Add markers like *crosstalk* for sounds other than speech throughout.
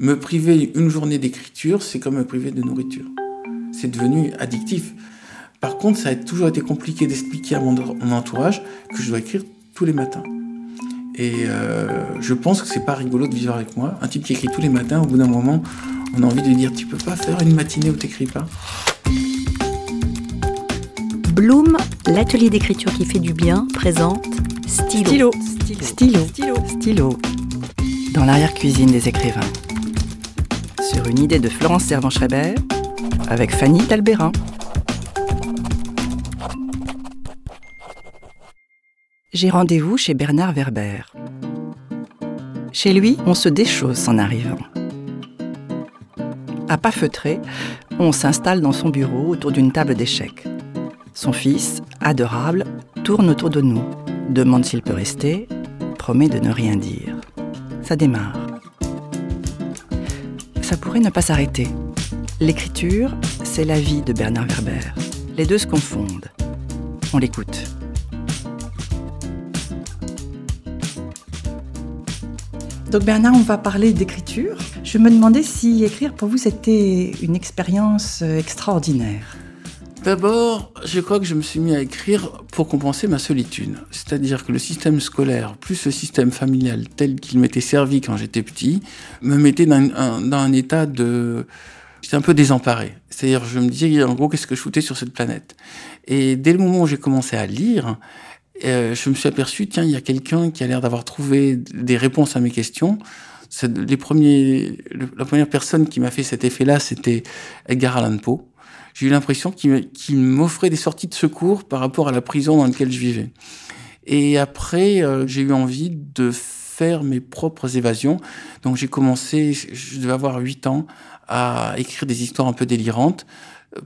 Me priver une journée d'écriture, c'est comme me priver de nourriture. C'est devenu addictif. Par contre, ça a toujours été compliqué d'expliquer à mon, entourage que je dois écrire tous les matins. Et euh, je pense que c'est pas rigolo de vivre avec moi. Un type qui écrit tous les matins, au bout d'un moment, on a envie de lui dire Tu peux pas faire une matinée où t'écris pas? Bloom, l'atelier d'écriture qui fait du bien, présente Stylo. Stylo. Stylo. Stylo. Stylo. Dans l'arrière-cuisine des écrivains. Sur une idée de Florence Servan-Schreiber avec Fanny Talbérin. j'ai rendez-vous chez Bernard Werber. Chez lui, on se déchausse en arrivant. À pas feutré, on s'installe dans son bureau autour d'une table d'échecs. Son fils, adorable, tourne autour de nous, demande s'il peut rester, promet de ne rien dire. Ça démarre. Ça pourrait ne pas s'arrêter. L'écriture, c'est la vie de Bernard Werber. Les deux se confondent. On l'écoute. Donc Bernard, on va parler d'écriture. Je me demandais si écrire pour vous c'était une expérience euh, extraordinaire. D'abord, je crois que je me suis mis à écrire pour compenser ma solitude. C'est-à-dire que le système scolaire, plus le système familial tel qu'il m'était servi quand j'étais petit, me mettait dans un, état de... J'étais un peu désemparé. C'est-à-dire, je me disais, en gros, qu'est-ce que je foutais sur cette planète? Et dès le moment où j'ai commencé à lire, euh, je me suis aperçu, tiens, il y a quelqu'un qui a l'air d'avoir trouvé des réponses à mes questions. Les premiers, la première personne qui m'a fait cet effet-là, c'était Edgar Allan Poe. J'ai eu l'impression qu'il m'offrait des sorties de secours par rapport à la prison dans laquelle je vivais. Et après, euh, j'ai eu envie de faire mes propres évasions. Donc j'ai commencé, je devais avoir 8 ans, à écrire des histoires un peu délirantes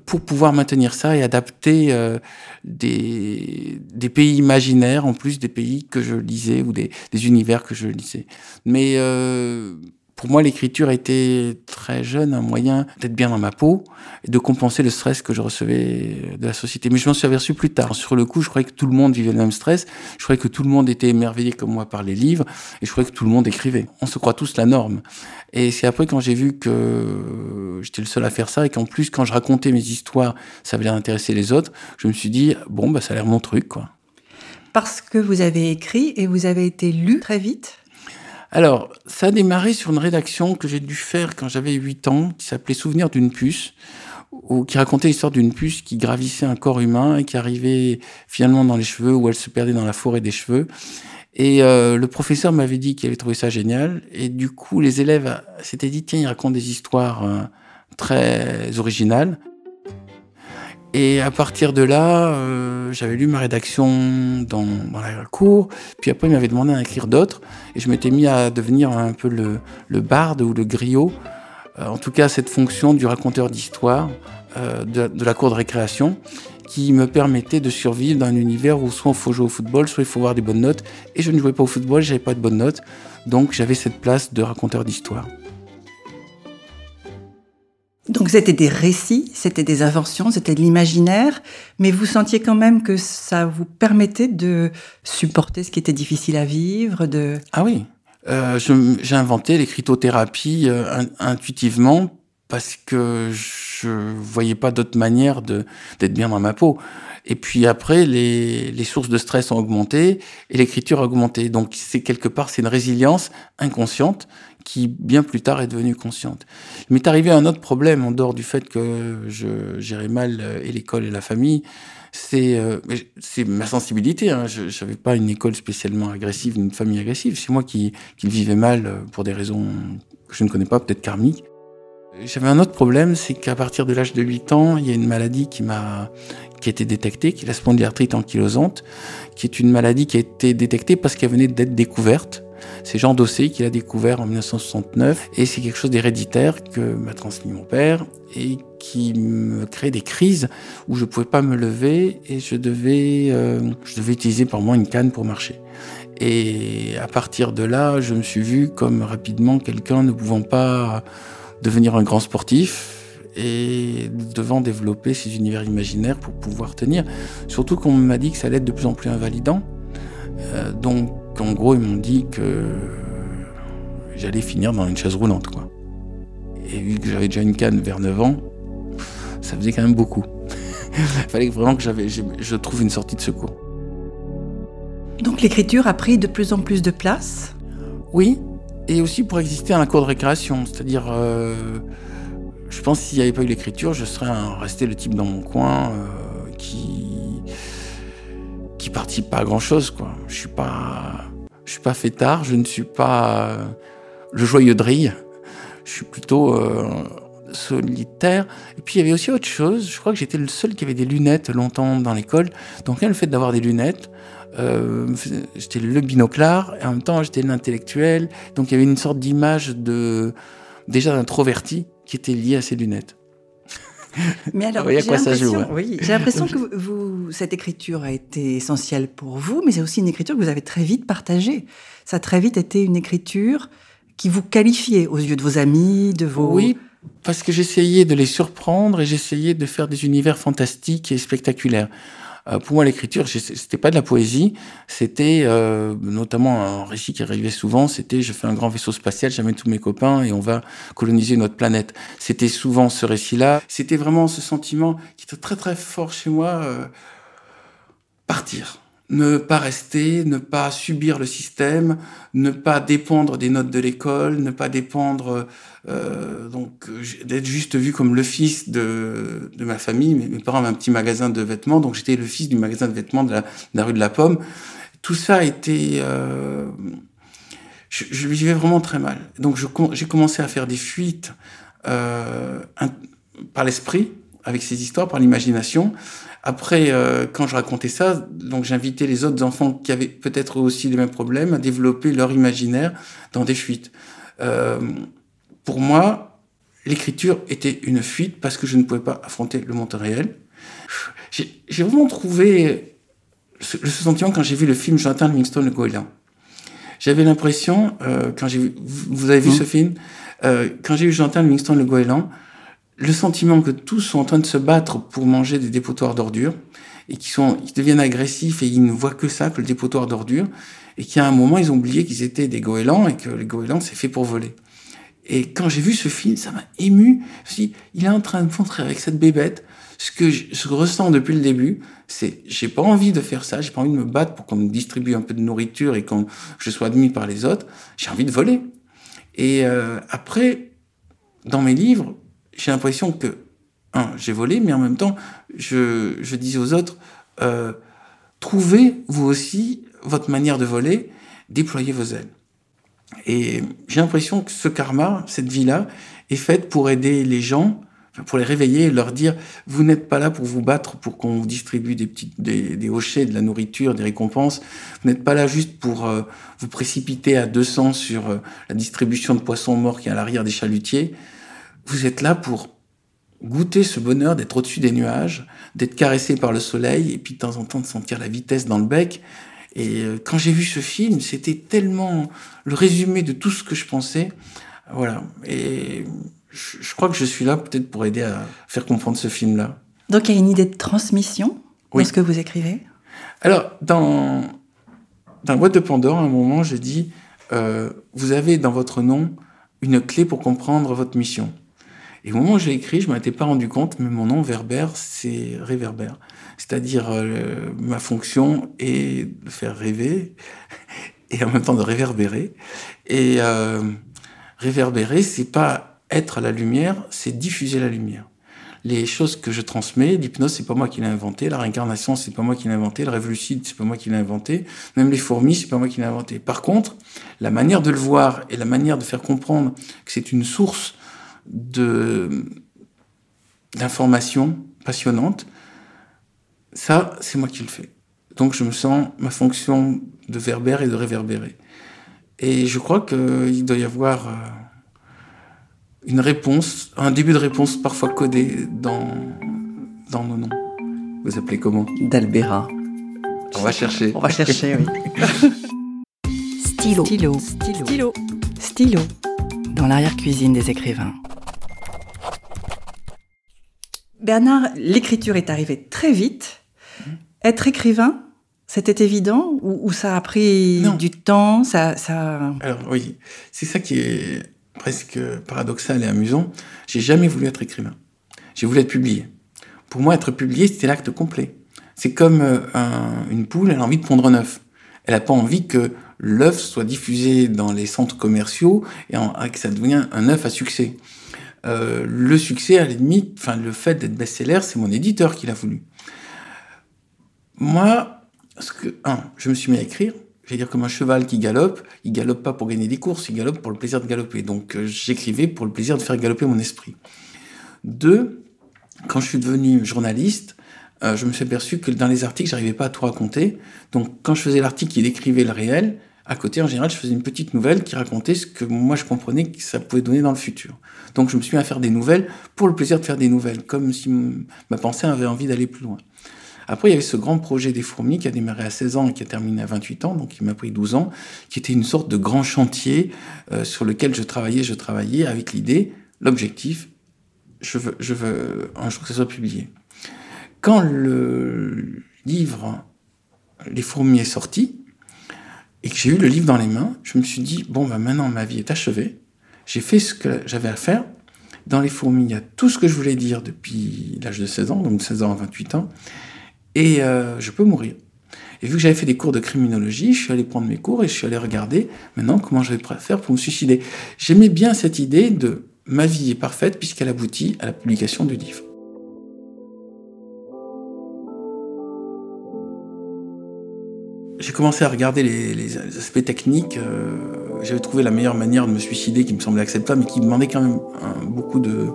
pour pouvoir maintenir ça et adapter euh, des, pays imaginaires en plus des pays que je lisais ou des, univers que je lisais. Mais euh, pour moi, l'écriture était très jeune un moyen d'être bien dans ma peau et de compenser le stress que je recevais de la société. Mais je m'en suis aperçu plus tard. Sur le coup, je croyais que tout le monde vivait le même stress. Je croyais que tout le monde était émerveillé comme moi par les livres et je croyais que tout le monde écrivait. On se croit tous la norme. Et c'est après quand j'ai vu que j'étais le seul à faire ça et qu'en plus, quand je racontais mes histoires, ça avait l'air d'intéresser les autres, je me suis dit, bon, bah, ça a l'air mon truc, quoi. Parce que vous avez écrit et vous avez été lu très vite? Alors, ça a démarré sur une rédaction que j'ai dû faire quand j'avais 8 ans, qui s'appelait Souvenir d'une puce, ou qui racontait l'histoire d'une puce qui gravissait un corps humain et qui arrivait finalement dans les cheveux, où elle se perdait dans la forêt des cheveux. Et euh, le professeur m'avait dit qu'il avait trouvé ça génial. Et du coup, les élèves s'étaient dit, tiens, il raconte des histoires euh, très originales. Et à partir de là, euh, j'avais lu ma rédaction dans, la cour, puis après il m'avait demandé d'en écrire d'autres, et je m'étais mis à devenir un peu le, le barde ou le griot, euh, en tout cas cette fonction du raconteur d'histoire euh, de, de, la cour de récréation, qui me permettait de survivre dans un univers où soit il faut jouer au football, soit il faut avoir des bonnes notes, et je ne jouais pas au football, j'avais pas de bonnes notes, donc j'avais cette place de raconteur d'histoire. Donc c'était des récits, c'était des inventions, c'était de l'imaginaire, mais vous sentiez quand même que ça vous permettait de supporter ce qui était difficile à vivre, de... Ah oui, euh, j'ai inventé l'écritothérapie euh, intuitivement parce que voyais pas d'autre manière d'être bien dans ma peau. Et puis après, les, sources de stress ont augmenté et l'écriture a augmenté. Donc c'est quelque part, c'est une résilience inconsciente qui bien plus tard est devenue consciente. Il m'est arrivé un autre problème en dehors du fait que je gérais mal euh, et l'école et la famille. C'est euh, ma sensibilité. Hein. Je n'avais pas une école spécialement agressive, une famille agressive. C'est moi qui, qui le vivais mal euh, pour des raisons que je ne connais pas, peut-être karmiques. J'avais un autre problème, c'est qu'à partir de l'âge de 8 ans, il y a une maladie qui m'a qui a été détectée, qui est la spondylarthrite ankylosante, qui est une maladie qui a été détectée parce qu'elle venait d'être découverte. C'est Jean Dossé qui l'a découvert en 1969 et c'est quelque chose d'héréditaire que m'a transmis mon père et qui me crée des crises où je pouvais pas me lever et je devais, euh, je devais utiliser par moi une canne pour marcher. Et à partir de là, je me suis vu comme rapidement quelqu'un ne pouvant pas devenir un grand sportif et devant développer ces univers imaginaires pour pouvoir tenir. Surtout qu'on m'a dit que ça allait être de plus en plus invalidant. Euh, donc en gros, ils m'ont dit que j'allais finir dans une chaise roulante, quoi. Et vu que j'avais déjà une canne vers 9 ans, ça faisait quand même beaucoup. Il *laughs* fallait vraiment que j'avais, je trouve une sortie de secours. Donc l'écriture a pris de plus en plus de place? Oui, et aussi pour exister à un cours de récréation. C'est-à-dire, euh, je pense s'il n'y avait pas eu l'écriture, je serais resté le type dans mon coin euh, qui qui participe pas à grand chose. Quoi. Je suis pas, je suis pas fêtard, je ne suis pas euh, le joyeux drille. Je suis plutôt solitaire. Et puis il y avait aussi autre chose. Je crois que j'étais le seul qui avait des lunettes longtemps dans l'école. Donc le fait d'avoir des lunettes, euh, j'étais le binoclard et en même temps j'étais l'intellectuel. Donc il y avait une sorte d'image de déjà d'introverti qui était liée à ces lunettes. *laughs* Mais alors, j'ai l'impression, oui, j'ai l'impression que vous, cette écriture a été essentielle pour vous, mais c'est aussi une écriture que vous avez très vite partagée. Ça a très vite été une écriture qui vous qualifiait aux yeux de vos amis, de vos... Oui, parce que j'essayais de les surprendre et j'essayais de faire des univers fantastiques et spectaculaires. Euh, pour moi, l'écriture, c'était pas de la poésie, c'était euh, notamment un récit qui arrivait souvent, c'était je fais un grand vaisseau spatial, j'amène tous mes copains et on va coloniser notre planète. C'était souvent ce récit-là. C'était vraiment ce sentiment qui était très très fort chez moi, euh, partir ne pas rester, ne pas subir le système, ne pas dépendre des notes de l'école, ne pas dépendre euh, donc d'être juste vu comme le fils de, de ma famille. Mes, parents avaient un petit magasin de vêtements, donc j'étais le fils du magasin de vêtements de la, rue de la Pomme. Tout ça a été, euh, je, vivais vraiment très mal. Donc j'ai commencé à faire des fuites euh, par l'esprit avec ces histoires, par l'imagination. Après, euh, quand je racontais ça, donc j'invitais les autres enfants qui avaient peut-être aussi les mêmes problèmes à développer leur imaginaire dans des fuites. Euh, pour moi, l'écriture était une fuite parce que je ne pouvais pas affronter le monde réel. J'ai vraiment trouvé ce, sentiment quand j'ai vu le film Jonathan Livingstone le goéland. J'avais l'impression, euh, quand j'ai vu, vous avez vu mmh. ce film, euh, quand j'ai vu Jonathan Livingstone le goéland, le sentiment que tous sont en train de se battre pour manger des dépotoirs d'ordures et qui sont, ils deviennent agressifs et ils ne voient que ça, que le dépotoir d'ordures, et qu'à un moment ils ont oublié qu'ils étaient des goélands et que les goélands c'est fait pour voler. Et quand j'ai vu ce film, ça m'a ému. Je il est en train de montrer avec cette bébête ce que je, ressens depuis le début, c'est j'ai pas envie de faire ça, j'ai pas envie de me battre pour qu'on me distribue un peu de nourriture et que je sois admis par les autres. J'ai envie de voler. Et euh, après, dans mes livres, j'ai l'impression que, un, j'ai volé, mais en même temps, je, je disais aux autres, euh, trouvez vous aussi votre manière de voler, déployez vos ailes. Et j'ai l'impression que ce karma, cette vie-là, est faite pour aider les gens, pour les réveiller leur dire, vous n'êtes pas là pour vous battre, pour qu'on vous distribue des petites, des, hochets, de la nourriture, des récompenses. Vous n'êtes pas là juste pour euh, vous précipiter à 200 sur euh, la distribution de poissons morts qui est à l'arrière des chalutiers. Vous êtes là pour goûter ce bonheur d'être au-dessus des nuages, d'être caressé par le soleil et puis de temps en temps de sentir la vitesse dans le bec. Et euh, quand j'ai vu ce film, c'était tellement le résumé de tout ce que je pensais. Voilà. Et je, crois que je suis là peut-être pour aider à faire comprendre ce film-là. Donc il y a une idée de transmission oui. dans ce que vous écrivez? Alors, dans, dans Boîte de Pandore, à un moment, je dis, euh, vous avez dans votre nom une clé pour comprendre votre mission. Et au moment où j'ai écrit, je ne m'étais pas rendu compte, mais mon nom Verbère, c'est réverbère. C'est-à-dire, euh, ma fonction est de faire rêver *laughs* et en même temps de réverbérer. Et euh, réverbérer, c'est pas être la lumière, c'est diffuser la lumière. Les choses que je transmets, l'hypnose, c'est pas moi qui l'ai inventé, la réincarnation, c'est pas moi qui l'ai inventé, le rêve lucide, c'est pas moi qui l'ai inventé, même les fourmis, c'est pas moi qui l'ai inventé. Par contre, la manière de le voir et la manière de faire comprendre que c'est une source d'informations passionnantes, ça, c'est moi qui le fais. Donc je me sens ma fonction de verbère et de réverbérer. Et je crois qu'il doit y avoir euh, une réponse, un début de réponse parfois codé dans, dans nos noms. Vous appelez comment? D'Albera. On va chercher. On va chercher, oui. Stylo. Stylo. Stylo. Stylo. Dans l'arrière-cuisine des écrivains. Bernard, l'écriture est arrivée très vite. Être écrivain, c'était évident ou, ça a pris du temps ça, ça... Alors oui, c'est ça qui est presque paradoxal et amusant, j'ai jamais voulu être écrivain. J'ai voulu être publié. Pour moi, être publié, c'était l'acte complet. C'est comme euh, une poule, elle a envie de pondre un œuf. Elle n'a pas envie que l'œuf soit diffusé dans les centres commerciaux et que ça devienne un œuf à succès. Euh, le succès, à la limite, enfin le fait d'être best-seller, c'est mon éditeur qui l'a voulu. Moi, ce que, un, je me suis mis à écrire. Je vais dire comme un cheval qui galope, il galope pas pour gagner des courses, il galope pour le plaisir de galoper. Donc euh, j'écrivais pour le plaisir de faire galoper mon esprit. Deux, quand je suis devenu journaliste, euh, je me suis aperçu que dans les articles, j'arrivais pas à tout raconter. Donc quand je faisais l'article qui décrivait le réel, à côté, en général, je faisais une petite nouvelle qui racontait ce que moi je comprenais que ça pouvait donner dans le futur. Donc je me suis mis à faire des nouvelles pour le plaisir de faire des nouvelles, comme si ma pensée avait envie d'aller plus loin. Après, il y avait ce grand projet des fourmis qui a démarré à 16 ans et qui a terminé à 28 ans, donc il m'a pris 12 ans, qui était une sorte de grand chantier euh, sur lequel je travaillais, je travaillais avec l'idée, l'objectif, je veux, je veux un jour que ça soit publié. Quand le livre Les fourmis est sorti, et que j'ai eu le livre dans les mains, je me suis dit, bon, bah maintenant ma vie est achevée, j'ai fait ce que j'avais à faire. Dans les fourmis, il y a tout ce que je voulais dire depuis l'âge de 16 ans, donc 16 ans à 28 ans, et euh, je peux mourir. Et vu que j'avais fait des cours de criminologie, je suis allé prendre mes cours et je suis allé regarder maintenant comment je vais faire pour me suicider. J'aimais bien cette idée de ma vie est parfaite puisqu'elle aboutit à la publication du livre. Commencé à regarder les, aspects techniques. Euh, j'avais trouvé la meilleure manière de me suicider qui me semblait acceptable, mais qui demandait quand même beaucoup de.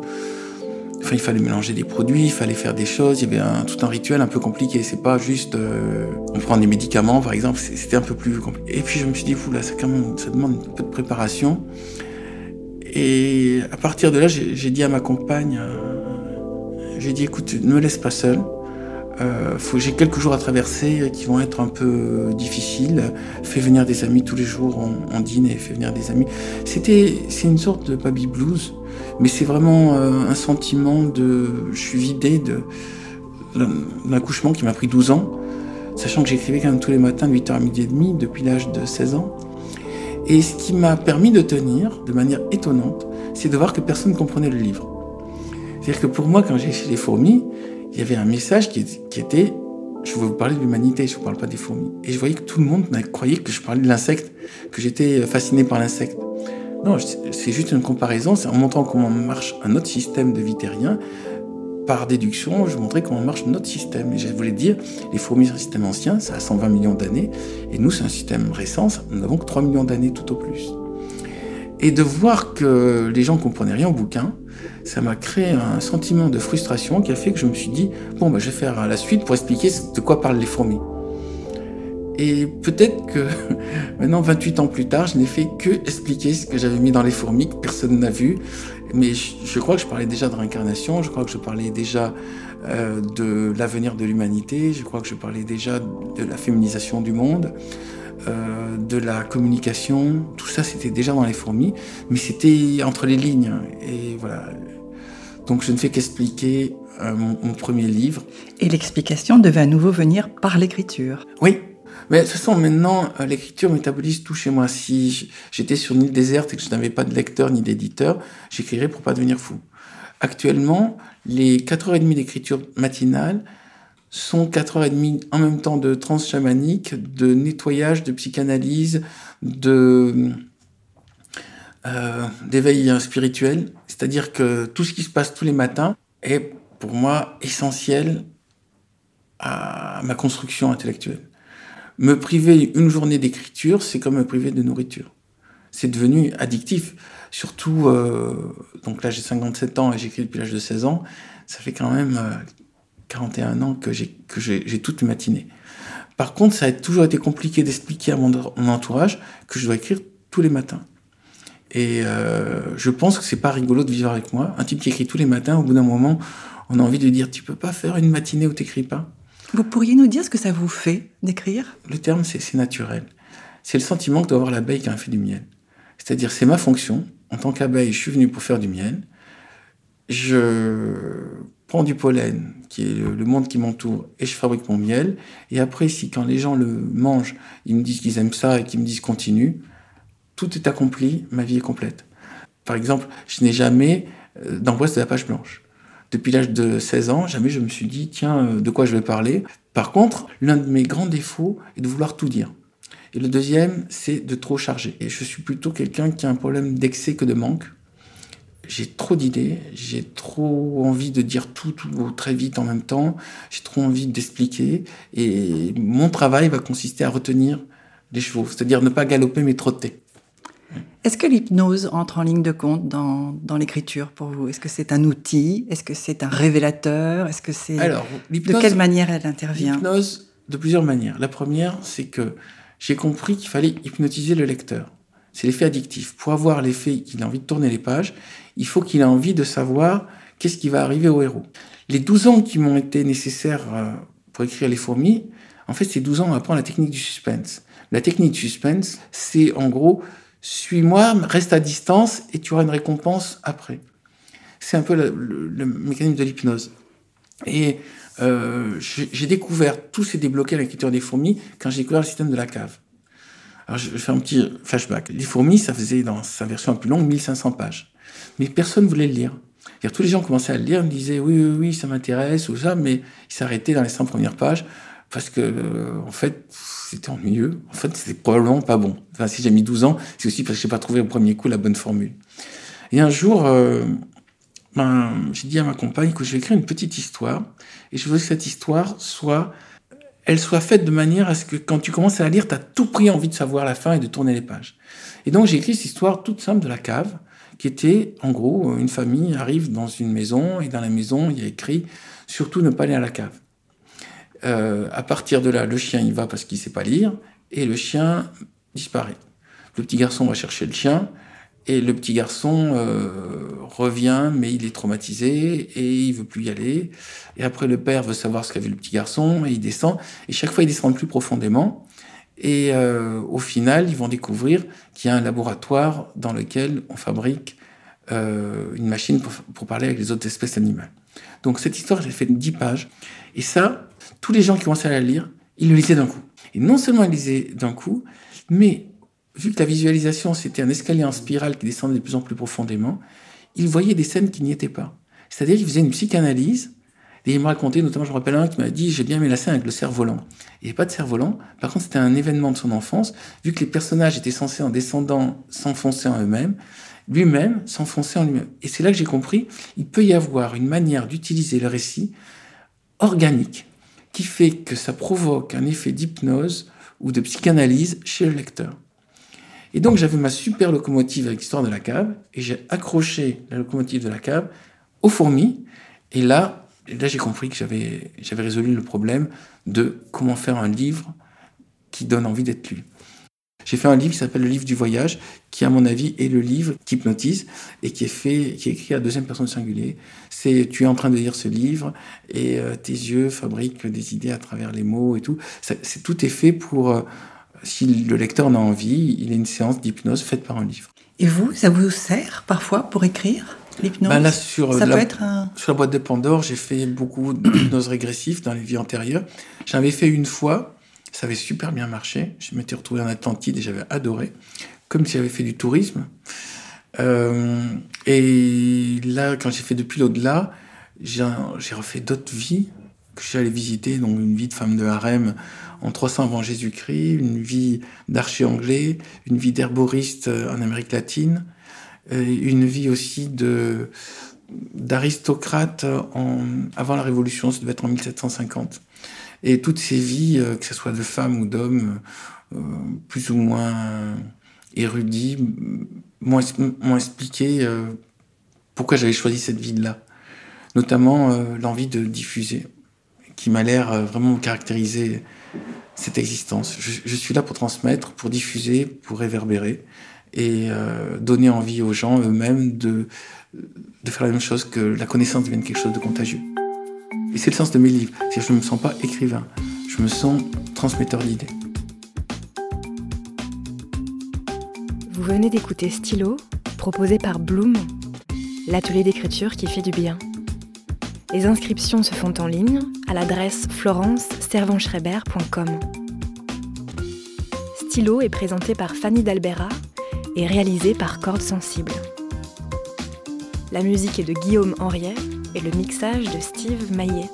Enfin, il fallait mélanger des produits, il fallait faire des choses. Il y avait tout un rituel un peu compliqué. C'est pas juste euh, on prend des médicaments, par exemple. C'était un peu plus compliqué. Et puis je me suis dit, là, ça, demande un peu de préparation. Et à partir de là, j'ai dit à ma compagne, euh, j'ai dit, écoute, ne me laisse pas seule. Euh, j'ai quelques jours à traverser qui vont être un peu difficiles. Fais venir des amis tous les jours, on, dîne et fais venir des amis. C'était, c'est une sorte de baby blues, mais c'est vraiment euh, un sentiment de, je suis vidé de l'accouchement qui m'a pris 12 ans, sachant que j'écrivais quand même tous les matins de 8h à midi et demi depuis l'âge de 16 ans. Et ce qui m'a permis de tenir de manière étonnante, c'est de voir que personne ne comprenait le livre. C'est-à-dire que pour moi, quand j'ai écrit Les fourmis, il y avait un message qui, était je veux vous parler de l'humanité, je ne vous parle pas des fourmis. Et je voyais que tout le monde croyait que je parlais de l'insecte, que j'étais fasciné par l'insecte. Non, c'est juste une comparaison, c'est en montrant comment marche un autre système de vie. Par déduction, je montrais comment marche notre système. Et je voulais dire, les fourmis, c'est un système ancien, ça a 120 millions d'années, et nous, c'est un système récent, nous n'avons que 3 millions d'années tout au plus. Et de voir que les gens comprenaient rien au bouquin, ça m'a créé un sentiment de frustration qui a fait que je me suis dit, bon, bah, je vais faire la suite pour expliquer de quoi parlent les fourmis. Et peut-être que *laughs* maintenant, 28 ans plus tard, je n'ai fait que expliquer ce que j'avais mis dans les fourmis, que personne n'a vu. Mais je, crois que je parlais déjà de réincarnation, je crois que je parlais déjà euh, de l'avenir de l'humanité, je crois que je parlais déjà de la féminisation du monde. Euh, de la communication, tout ça c'était déjà dans les fourmis, mais c'était entre les lignes. Et voilà. Donc je ne fais qu'expliquer euh, mon, premier livre. Et l'explication devait à nouveau venir par l'écriture. Oui. Mais de toute façon, maintenant, euh, l'écriture métabolise tout chez moi. Si j'étais sur une île déserte et que je n'avais pas de lecteur ni d'éditeur, j'écrirais pour pas devenir fou. Actuellement, les 4h30 d'écriture matinale, sont 4h30 en même temps de trans chamanique, de nettoyage, de psychanalyse, de euh, d'éveil spirituel. C'est-à-dire que tout ce qui se passe tous les matins est pour moi essentiel à ma construction intellectuelle. Me priver une journée d'écriture, c'est comme me priver de nourriture. C'est devenu addictif. Surtout, euh, donc là j'ai 57 ans et j'écris depuis l'âge de 16 ans, ça fait quand même euh, 41 ans que j'ai que j'ai toute matinée. Par contre, ça a toujours été compliqué d'expliquer à mon, entourage que je dois écrire tous les matins. Et euh, je pense que c'est pas rigolo de vivre avec moi. Un type qui écrit tous les matins, au bout d'un moment, on a envie de dire tu peux pas faire une matinée où t'écris pas. Vous pourriez nous dire ce que ça vous fait d'écrire? Le terme, c'est naturel. C'est le sentiment que doit avoir l'abeille qui a fait du miel. C'est-à-dire, c'est ma fonction. En tant qu'abeille, je suis venu pour faire du miel. Je prends du pollen, qui est le, monde qui m'entoure, et je fabrique mon miel. Et après, si quand les gens le mangent, ils me disent qu'ils aiment ça et qu'ils me disent continue, tout est accompli, ma vie est complète. Par exemple, je n'ai jamais euh, d'angoisse de la page blanche. Depuis l'âge de 16 ans, jamais je me suis dit, tiens, euh, de quoi je vais parler. Par contre, l'un de mes grands défauts est de vouloir tout dire. Et le deuxième, c'est de trop charger. Et je suis plutôt quelqu'un qui a un problème d'excès que de manque. J'ai trop d'idées, j'ai trop envie de dire tout, tout très vite en même temps, j'ai trop envie d'expliquer. Et mon travail va consister à retenir les chevaux, c'est-à-dire ne pas galoper mais trotter. Est-ce que l'hypnose entre en ligne de compte dans, dans l'écriture pour vous? Est-ce que c'est un outil? Est-ce que c'est un révélateur? Est-ce que c'est Alors, de quelle manière elle intervient? L'hypnose de plusieurs manières. La première, c'est que j'ai compris qu'il fallait hypnotiser le lecteur. C'est l'effet addictif. Pour avoir l'effet qu'il a envie de tourner les pages, il faut qu'il ait envie de savoir qu'est-ce qui va arriver au héros. Les 12 ans qui m'ont été nécessaires euh, pour écrire Les fourmis, en fait, c'est 12 ans à apprendre la technique du suspense. La technique du suspense, c'est en gros, suis-moi, reste à distance et tu auras une récompense après. C'est un peu le, mécanisme de l'hypnose. Et euh, j'ai découvert tous ces débloqués à l'écriture des fourmis quand j'ai découvert le système de la cave. Alors, je vais faire un petit flashback. Les fourmis, ça faisait dans sa version la plus longue 1500 pages. Mais personne ne voulait le lire. tous les gens commençaient à le lire, me disaient oui, oui, oui, ça m'intéresse ou ça, mais ils s'arrêtaient dans les 100 premières pages parce que, euh, en fait, c'était ennuyeux. En fait, c'était probablement pas bon. Enfin, si j'ai mis 12 ans, c'est aussi parce que j'ai pas trouvé au premier coup la bonne formule. Et un jour, euh, ben, j'ai dit à ma compagne que je vais écrire une petite histoire et je veux que cette histoire soit elle soit faite de manière à ce que quand tu commences à la lire, tu as tout pris envie de savoir la fin et de tourner les pages. Et donc j'ai écrit cette histoire toute simple de la cave, qui était en gros une famille arrive dans une maison et dans la maison il y a écrit surtout ne pas aller à la cave. Euh, à partir de là, le chien y va parce qu'il sait pas lire et le chien disparaît. Le petit garçon va chercher le chien et le petit garçon euh, revient, mais il est traumatisé et il veut plus y aller. Et après, le père veut savoir ce qu'a vu le petit garçon et il descend. Et chaque fois, il descend plus profondément. Et euh, au final, ils vont découvrir qu'il y a un laboratoire dans lequel on fabrique euh, une machine pour, parler avec les autres espèces animales. Donc cette histoire, j'ai fait 10 pages. Et ça, tous les gens qui commençaient à la lire, ils le lisaient d'un coup. Et non seulement ils lisaient d'un coup, mais vu que la visualisation, c'était un escalier en spirale qui descendait de plus en plus profondément, il voyait des scènes qui n'y étaient pas. C'est-à-dire qu'il faisait une psychanalyse, et il me racontait, notamment, je me rappelle un qui m'a dit, j'ai bien aimé la scène avec le cerf-volant. Il n'y avait pas de cerf-volant, par contre, c'était un événement de son enfance, vu que les personnages étaient censés, en descendant, s'enfoncer en eux-mêmes, lui-même s'enfoncer en lui-même. Et c'est là que j'ai compris, il peut y avoir une manière d'utiliser le récit organique, qui fait que ça provoque un effet d'hypnose ou de psychanalyse chez le lecteur. Et donc j'avais ma super locomotive avec l'histoire de la cave, et j'ai accroché la locomotive de la cave aux fourmis, et là, là j'ai compris que j'avais, résolu le problème de comment faire un livre qui donne envie d'être lu. J'ai fait un livre qui s'appelle Le livre du voyage, qui à mon avis est le livre qui hypnotise et qui est écrit à deuxième personne singulier. C'est tu es en train de lire ce livre et euh, tes yeux fabriquent des idées à travers les mots et tout. c'est tout est fait pour euh, si le lecteur en a envie, il a une séance d'hypnose faite par un livre. Et vous, ça vous sert parfois pour écrire? L'hypnose ben sur, ça la, peut être sur la boîte de Pandore, j'ai fait beaucoup d'hypnose régressive dans les vies antérieures. J'avais fait une fois, ça avait super bien marché. Je m'étais retrouvé en Atlantide et j'avais adoré, comme si j'avais fait du tourisme. Euh, et là, quand j'ai fait depuis l'au-delà, j'ai refait d'autres vies que j'allais visiter, donc une vie de femme de harem en 300 avant Jésus-Christ, une vie d'archer anglais, une vie d'herboriste en Amérique latine, une vie aussi de d'aristocrate avant la Révolution, ça devait être en 1750. Et toutes ces vies, euh, que ce soit de femmes ou d'hommes, plus ou moins érudits, m'ont expliqué pourquoi j'avais choisi cette vie-là. Notamment l'envie de diffuser, qui m'a l'air vraiment caractériser cette existence. Je, suis là pour transmettre, pour diffuser, pour réverbérer et euh, donner envie aux gens eux-mêmes de, de faire la même chose, que la connaissance devienne quelque chose de contagieux. Et c'est le sens de mes livres. C'est je ne me sens pas écrivain, je me sens transmetteur d'idées. Vous venez d'écouter Stylo, proposé par Bloom, l'atelier d'écriture qui fait du bien. Les inscriptions se font en ligne à l'adresse florence-servanschreiber.com. Stylo est présenté par Fanny Dalbera et réalisé par Cordes Sensibles. La musique est de Guillaume Henriet et le mixage de Steve Maillet.